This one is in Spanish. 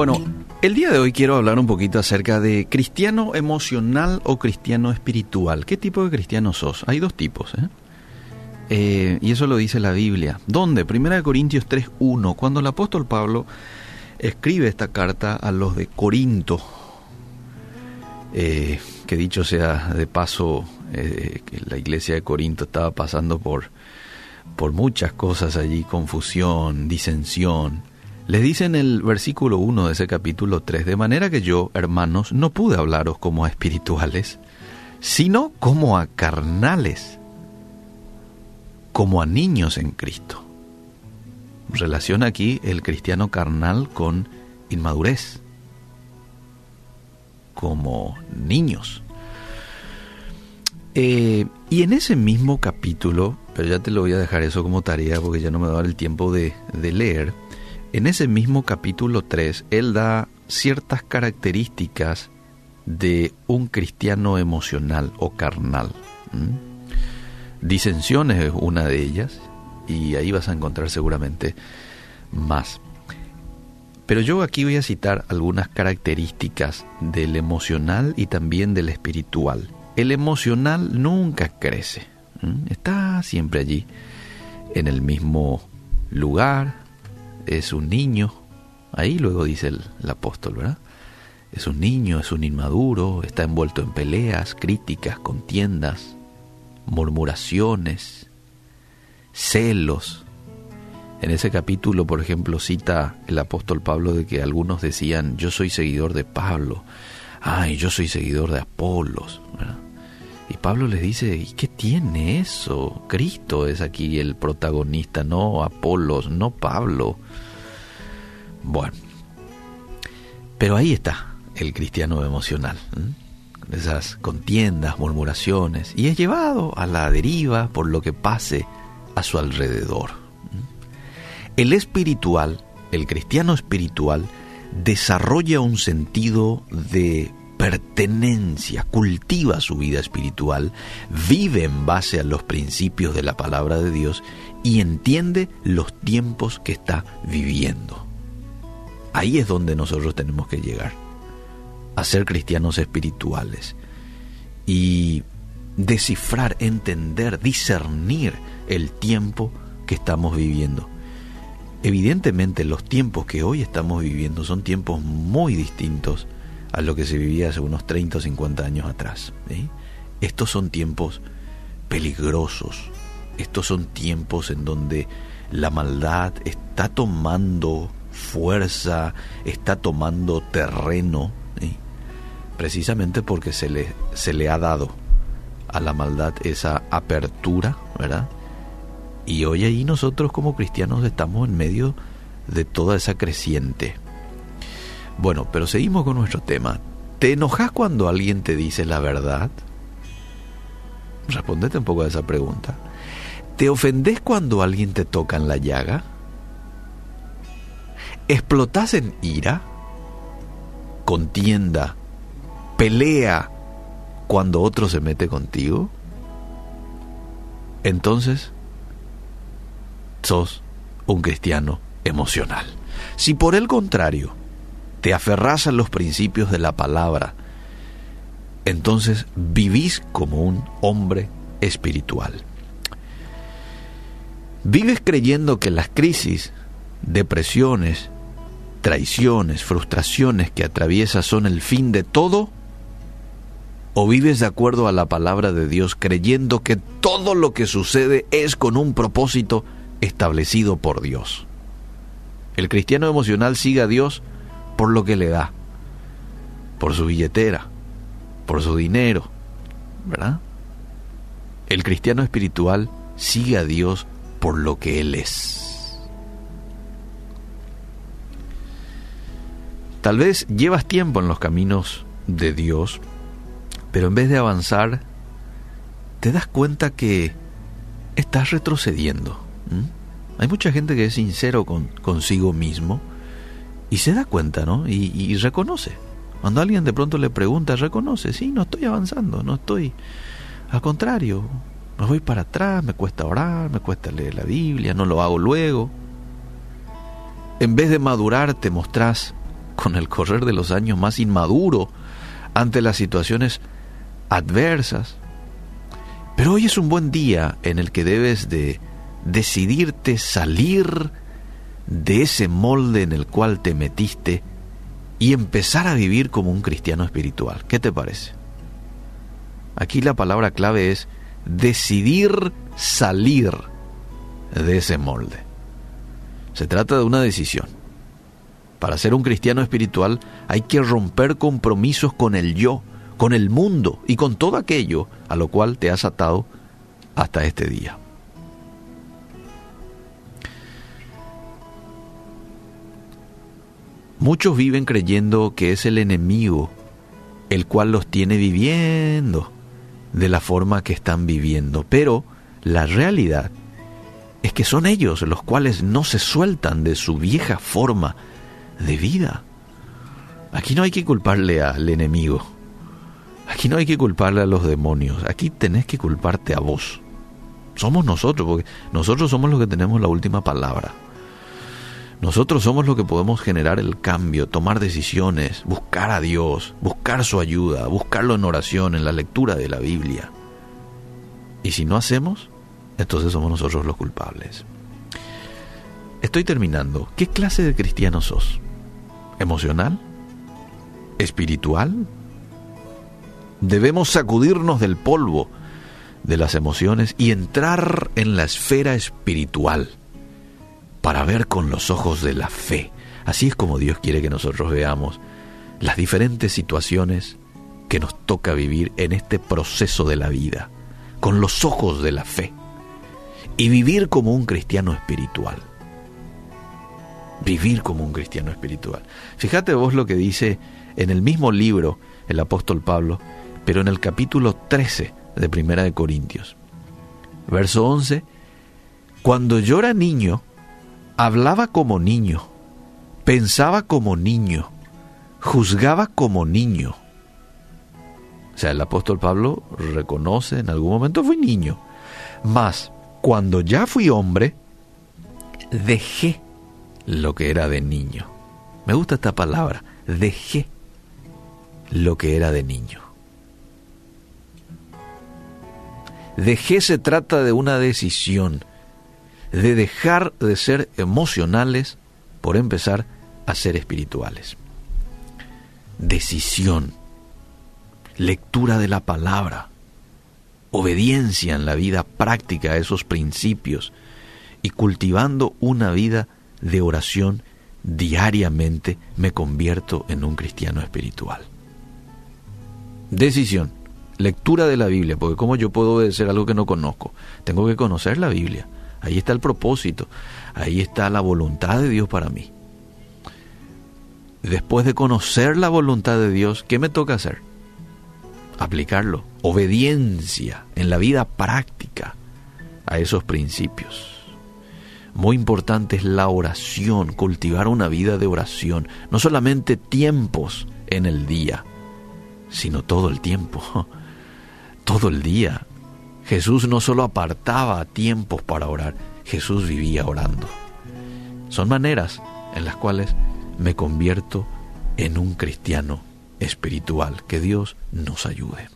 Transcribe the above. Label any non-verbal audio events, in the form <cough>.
Bueno, el día de hoy quiero hablar un poquito acerca de cristiano emocional o cristiano espiritual. ¿Qué tipo de cristiano sos? Hay dos tipos, ¿eh? Eh, y eso lo dice la Biblia. ¿Dónde? Primera de Corintios 3.1, cuando el apóstol Pablo escribe esta carta a los de Corinto, eh, que dicho sea de paso, que la iglesia de Corinto estaba pasando por, por muchas cosas allí, confusión, disensión, les dice en el versículo 1 de ese capítulo 3, de manera que yo, hermanos, no pude hablaros como a espirituales, sino como a carnales, como a niños en Cristo. Relaciona aquí el cristiano carnal con inmadurez, como niños. Eh, y en ese mismo capítulo, pero ya te lo voy a dejar eso como tarea porque ya no me va a dar el tiempo de, de leer, en ese mismo capítulo 3, él da ciertas características de un cristiano emocional o carnal. Disensiones es una de ellas y ahí vas a encontrar seguramente más. Pero yo aquí voy a citar algunas características del emocional y también del espiritual. El emocional nunca crece, está siempre allí, en el mismo lugar, es un niño, ahí luego dice el, apóstol, ¿verdad? Es un niño, es un inmaduro, está envuelto en peleas, críticas, contiendas, murmuraciones, celos. En ese capítulo, por ejemplo, cita el apóstol Pablo de que algunos decían, yo soy seguidor de Pablo, ay, yo soy seguidor de Apolos. Y Pablo les dice, ¿y qué tiene eso? Cristo es aquí el protagonista, no Apolos, no Pablo. Bueno, pero ahí está el cristiano emocional. Esas contiendas, murmuraciones, y es llevado a la deriva por lo que pase a su alrededor. El espiritual, el cristiano espiritual, desarrolla un sentido de pertenencia, cultiva su vida espiritual, vive en base a los principios de la palabra de Dios y entiende los tiempos que está viviendo. Ahí es donde nosotros tenemos que llegar, a ser cristianos espirituales y descifrar, entender, discernir el tiempo que estamos viviendo. Evidentemente los tiempos que hoy estamos viviendo son tiempos muy distintos a lo que se vivía hace unos 30 o 50 años atrás. Estos son tiempos peligrosos, estos son tiempos en donde la maldad está tomando fuerza, está tomando terreno, precisamente porque se le, se le ha dado a la maldad esa apertura, ¿verdad? Y hoy ahí nosotros como cristianos estamos en medio de toda esa creciente. Bueno, pero seguimos con nuestro tema. ¿Te enojas cuando alguien te dice la verdad? Respondete un poco a esa pregunta. ¿Te ofendes cuando alguien te toca en la llaga? ¿Explotas en ira? ¿Contienda? ¿Pelea cuando otro se mete contigo? Entonces, sos un cristiano emocional. Si por el contrario, te aferras a los principios de la palabra, entonces vivís como un hombre espiritual. Vives creyendo que las crisis, depresiones, traiciones, frustraciones que atraviesas son el fin de todo? ¿O vives de acuerdo a la palabra de Dios creyendo que todo lo que sucede es con un propósito establecido por Dios? El cristiano emocional sigue a Dios por lo que le da, por su billetera, por su dinero, ¿verdad? El cristiano espiritual sigue a Dios por lo que Él es. Tal vez llevas tiempo en los caminos de Dios, pero en vez de avanzar, te das cuenta que estás retrocediendo. Hay mucha gente que es sincero con, consigo mismo y se da cuenta, ¿no? Y, reconoce. Cuando alguien de pronto le pregunta, reconoce, sí, no estoy avanzando, no estoy... Al contrario, me voy para atrás, me cuesta orar, me cuesta leer la Biblia, no lo hago luego. En vez de madurar, te mostrás con el correr de los años más inmaduro ante las situaciones adversas. Pero hoy es un buen día en el que debes de decidirte salir de ese molde en el cual te metiste y empezar a vivir como un cristiano espiritual. ¿Qué te parece? Aquí la palabra clave es decidir salir de ese molde. Se trata de una decisión. Para ser un cristiano espiritual hay que romper compromisos con el yo, con el mundo y con todo aquello a lo cual te has atado hasta este día. Muchos viven creyendo que es el enemigo el cual los tiene viviendo de la forma que están viviendo, pero la realidad es que son ellos los cuales no se sueltan de su vieja forma de vida. Aquí no hay que culparle al enemigo. Aquí no hay que culparle a los demonios. Aquí tenés que culparte a vos. Somos nosotros, porque nosotros somos los que tenemos la última palabra. Nosotros somos los que podemos generar el cambio, tomar decisiones, buscar a Dios, buscar su ayuda, buscarlo en oración, en la lectura de la Biblia. Y si no hacemos, entonces somos nosotros los culpables. Estoy terminando. ¿Qué clase de cristiano sos? ¿Emocional? ¿Espiritual? Debemos sacudirnos del polvo de las emociones y entrar en la esfera espiritual para ver con los ojos de la fe. Así es como Dios quiere que nosotros veamos las diferentes situaciones que nos toca vivir en este proceso de la vida, con los ojos de la fe, y vivir como un cristiano espiritual. Vivir como un cristiano espiritual. Fíjate vos lo que dice en el mismo libro el apóstol Pablo, pero en el capítulo 13 de Primera de Corintios. Verso 11, cuando yo era niño, hablaba como niño, pensaba como niño, juzgaba como niño. O sea, el apóstol Pablo reconoce en algún momento fui niño. Mas, cuando ya fui hombre, dejé lo que era de niño. Me gusta esta palabra, dejé lo que era de niño. Dejé se trata de una decisión, de dejar de ser emocionales por empezar a ser espirituales. Decisión, lectura de la palabra, obediencia en la vida práctica a esos principios y cultivando una vida de oración diariamente me convierto en un cristiano espiritual. Decisión, lectura de la Biblia, porque ¿cómo yo puedo obedecer algo que no conozco? Tengo que conocer la Biblia. Ahí está el propósito, ahí está la voluntad de Dios para mí. Después de conocer la voluntad de Dios, ¿qué me toca hacer? Aplicarlo. Obediencia en la vida práctica a esos principios. Muy importante es la oración, cultivar una vida de oración, no solamente tiempos en el día, sino todo el tiempo, <laughs> todo el día, Jesús no solo apartaba tiempos para orar, Jesús vivía orando. Son maneras en las cuales me convierto en un cristiano espiritual. Que Dios nos ayude.